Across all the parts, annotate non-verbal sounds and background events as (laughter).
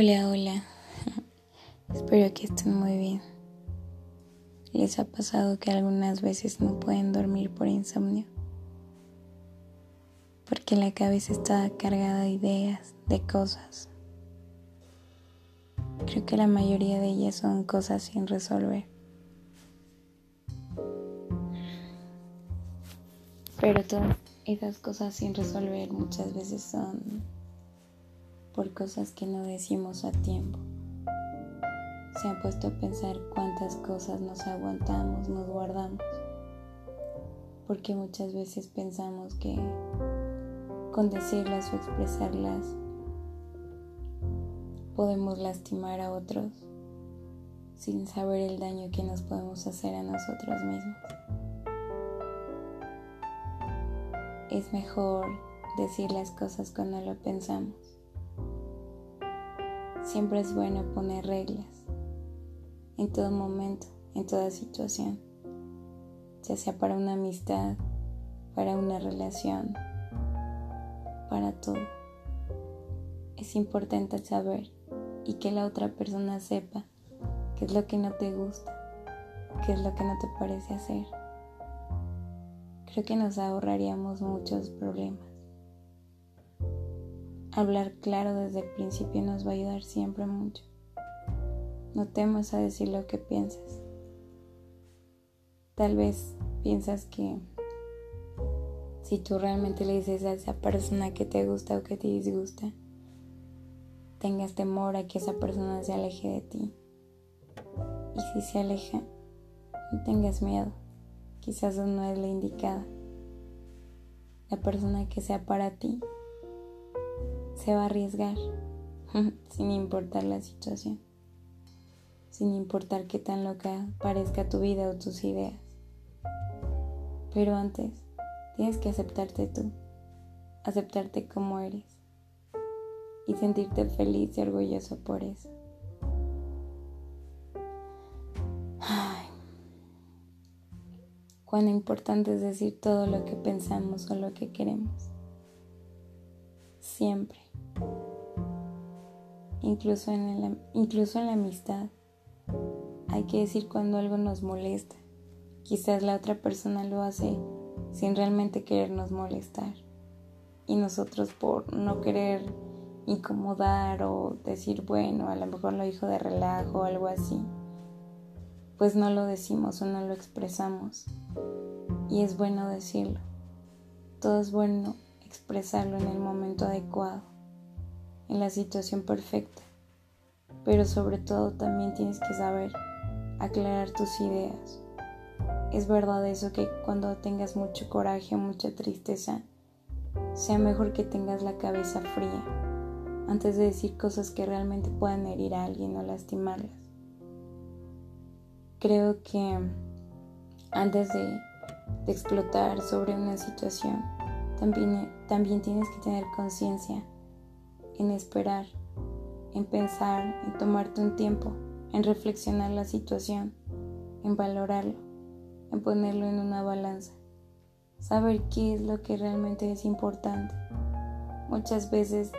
Hola, hola. (laughs) Espero que estén muy bien. ¿Les ha pasado que algunas veces no pueden dormir por insomnio? Porque la cabeza está cargada de ideas, de cosas. Creo que la mayoría de ellas son cosas sin resolver. Pero todas esas cosas sin resolver muchas veces son por cosas que no decimos a tiempo. Se han puesto a pensar cuántas cosas nos aguantamos, nos guardamos. Porque muchas veces pensamos que con decirlas o expresarlas podemos lastimar a otros sin saber el daño que nos podemos hacer a nosotros mismos. Es mejor decir las cosas cuando lo pensamos Siempre es bueno poner reglas en todo momento, en toda situación, ya sea para una amistad, para una relación, para todo. Es importante saber y que la otra persona sepa qué es lo que no te gusta, qué es lo que no te parece hacer. Creo que nos ahorraríamos muchos problemas. Hablar claro desde el principio nos va a ayudar siempre mucho. No temas a decir lo que piensas. Tal vez piensas que si tú realmente le dices a esa persona que te gusta o que te disgusta, tengas temor a que esa persona se aleje de ti. Y si se aleja, no tengas miedo. Quizás no es la indicada. La persona que sea para ti se va a arriesgar (laughs) sin importar la situación, sin importar qué tan loca parezca tu vida o tus ideas. Pero antes tienes que aceptarte tú, aceptarte como eres y sentirte feliz y orgulloso por eso. Ay, cuán importante es decir todo lo que pensamos o lo que queremos. Siempre incluso en, la, incluso en la amistad. Hay que decir cuando algo nos molesta. Quizás la otra persona lo hace sin realmente querernos molestar. Y nosotros por no querer incomodar o decir, bueno, a lo mejor lo dijo de relajo o algo así, pues no lo decimos o no lo expresamos. Y es bueno decirlo. Todo es bueno expresarlo en el momento adecuado en la situación perfecta, pero sobre todo también tienes que saber aclarar tus ideas. Es verdad eso que cuando tengas mucho coraje mucha tristeza, sea mejor que tengas la cabeza fría antes de decir cosas que realmente puedan herir a alguien o lastimarlas. Creo que antes de, de explotar sobre una situación, también, también tienes que tener conciencia en esperar, en pensar, en tomarte un tiempo, en reflexionar la situación, en valorarlo, en ponerlo en una balanza, saber qué es lo que realmente es importante. Muchas veces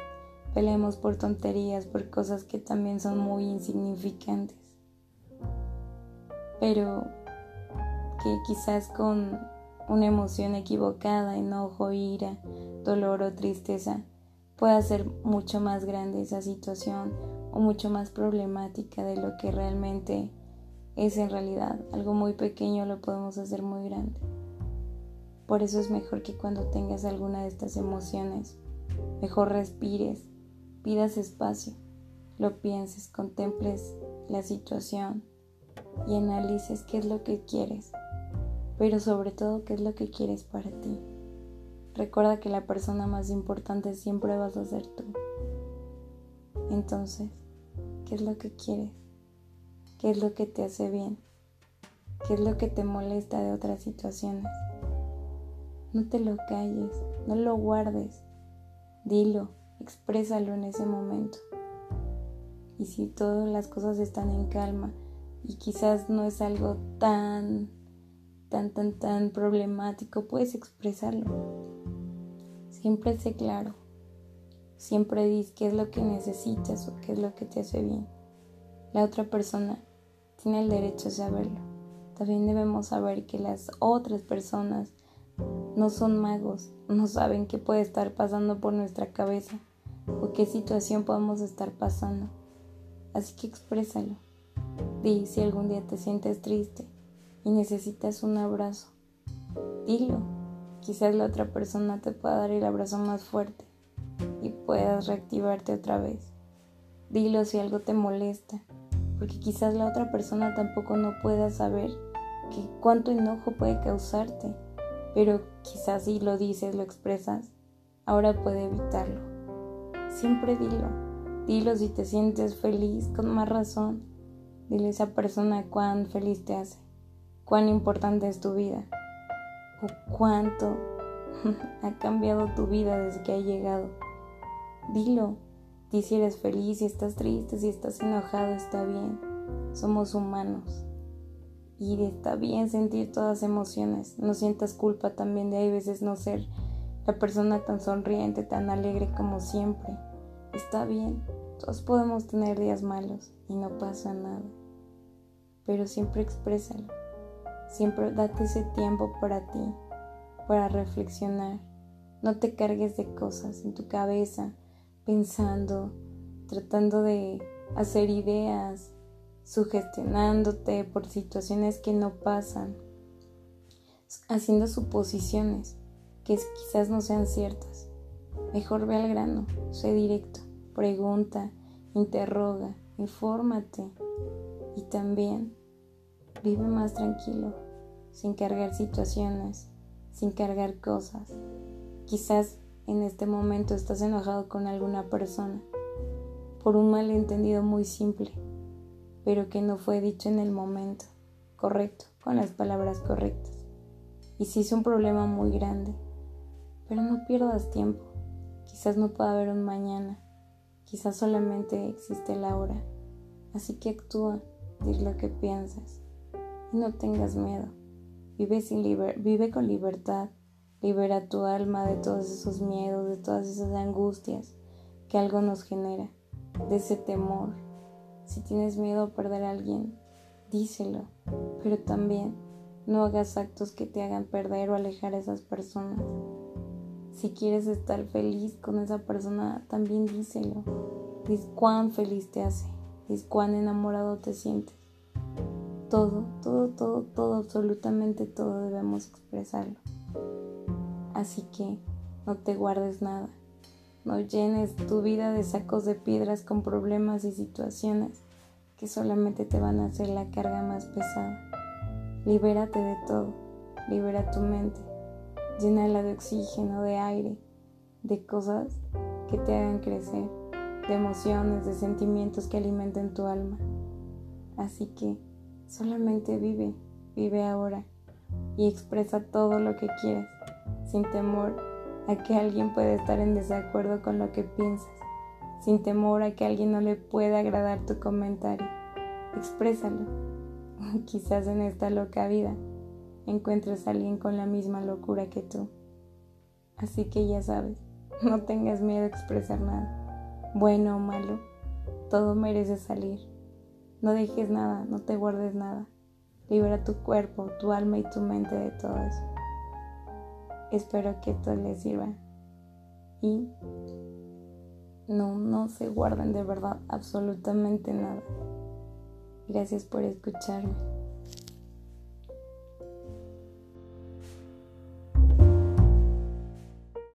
peleamos por tonterías, por cosas que también son muy insignificantes, pero que quizás con una emoción equivocada, enojo, ira, dolor o tristeza, puede ser mucho más grande esa situación o mucho más problemática de lo que realmente es en realidad. Algo muy pequeño lo podemos hacer muy grande. Por eso es mejor que cuando tengas alguna de estas emociones, mejor respires, pidas espacio, lo pienses, contemples la situación y analices qué es lo que quieres, pero sobre todo qué es lo que quieres para ti. Recuerda que la persona más importante siempre vas a ser tú. Entonces, ¿qué es lo que quieres? ¿Qué es lo que te hace bien? ¿Qué es lo que te molesta de otras situaciones? No te lo calles, no lo guardes. Dilo, exprésalo en ese momento. Y si todas las cosas están en calma y quizás no es algo tan, tan, tan, tan problemático, puedes expresarlo. Siempre sé claro. Siempre dis qué es lo que necesitas o qué es lo que te hace bien. La otra persona tiene el derecho a saberlo. También debemos saber que las otras personas no son magos, no saben qué puede estar pasando por nuestra cabeza o qué situación podemos estar pasando. Así que exprésalo. Di si algún día te sientes triste y necesitas un abrazo. Dilo. Quizás la otra persona te pueda dar el abrazo más fuerte y puedas reactivarte otra vez. Dilo si algo te molesta, porque quizás la otra persona tampoco no pueda saber que cuánto enojo puede causarte, pero quizás si lo dices, lo expresas, ahora puede evitarlo. Siempre dilo, dilo si te sientes feliz con más razón, dile a esa persona cuán feliz te hace, cuán importante es tu vida, o cuánto (laughs) ha cambiado tu vida desde que ha llegado. Dilo, di si eres feliz, si estás triste, si estás enojado, está bien. Somos humanos y está bien sentir todas emociones. No sientas culpa también de hay veces no ser la persona tan sonriente, tan alegre como siempre. Está bien, todos podemos tener días malos y no pasa nada. Pero siempre exprésalo. Siempre date ese tiempo para ti, para reflexionar. No te cargues de cosas en tu cabeza, pensando, tratando de hacer ideas, sugestionándote por situaciones que no pasan, haciendo suposiciones que quizás no sean ciertas. Mejor ve al grano, sé directo, pregunta, interroga, infórmate y también vive más tranquilo, sin cargar situaciones, sin cargar cosas. Quizás en este momento estás enojado con alguna persona por un malentendido muy simple pero que no fue dicho en el momento correcto, con las palabras correctas. Y si es un problema muy grande, pero no pierdas tiempo. Quizás no pueda haber un mañana, quizás solamente existe la hora. Así que actúa, di lo que piensas no tengas miedo. Vive, con libertad, libera tu alma de todos esos miedos, de todas esas angustias que algo nos genera, de ese temor, si tienes miedo a perder a alguien, díselo, pero también no hagas actos que te hagan perder o alejar a esas personas. Si quieres estar feliz con esa persona, también díselo. Diz cuán feliz te hace, diz cuán enamorado te sientes. Todo, todo, todo, todo, absolutamente todo debemos expresarlo. Así que no te guardes nada. No llenes tu vida de sacos de piedras con problemas y situaciones que solamente te van a hacer la carga más pesada. Libérate de todo, libera tu mente, llénala de oxígeno, de aire, de cosas que te hagan crecer, de emociones, de sentimientos que alimenten tu alma. Así que solamente vive, vive ahora y expresa todo lo que quieras, sin temor a que alguien pueda estar en desacuerdo con lo que piensas, sin temor a que alguien no le pueda agradar tu comentario. Exprésalo. (laughs) Quizás en esta loca vida encuentres a alguien con la misma locura que tú. Así que ya sabes, (laughs) no tengas miedo a expresar nada, bueno o malo, todo merece salir. No dejes nada, no te guardes nada. Libera tu cuerpo, tu alma y tu mente de todo eso. Espero que esto les sirva. Y no, no se guarden de verdad absolutamente nada. Gracias por escucharme.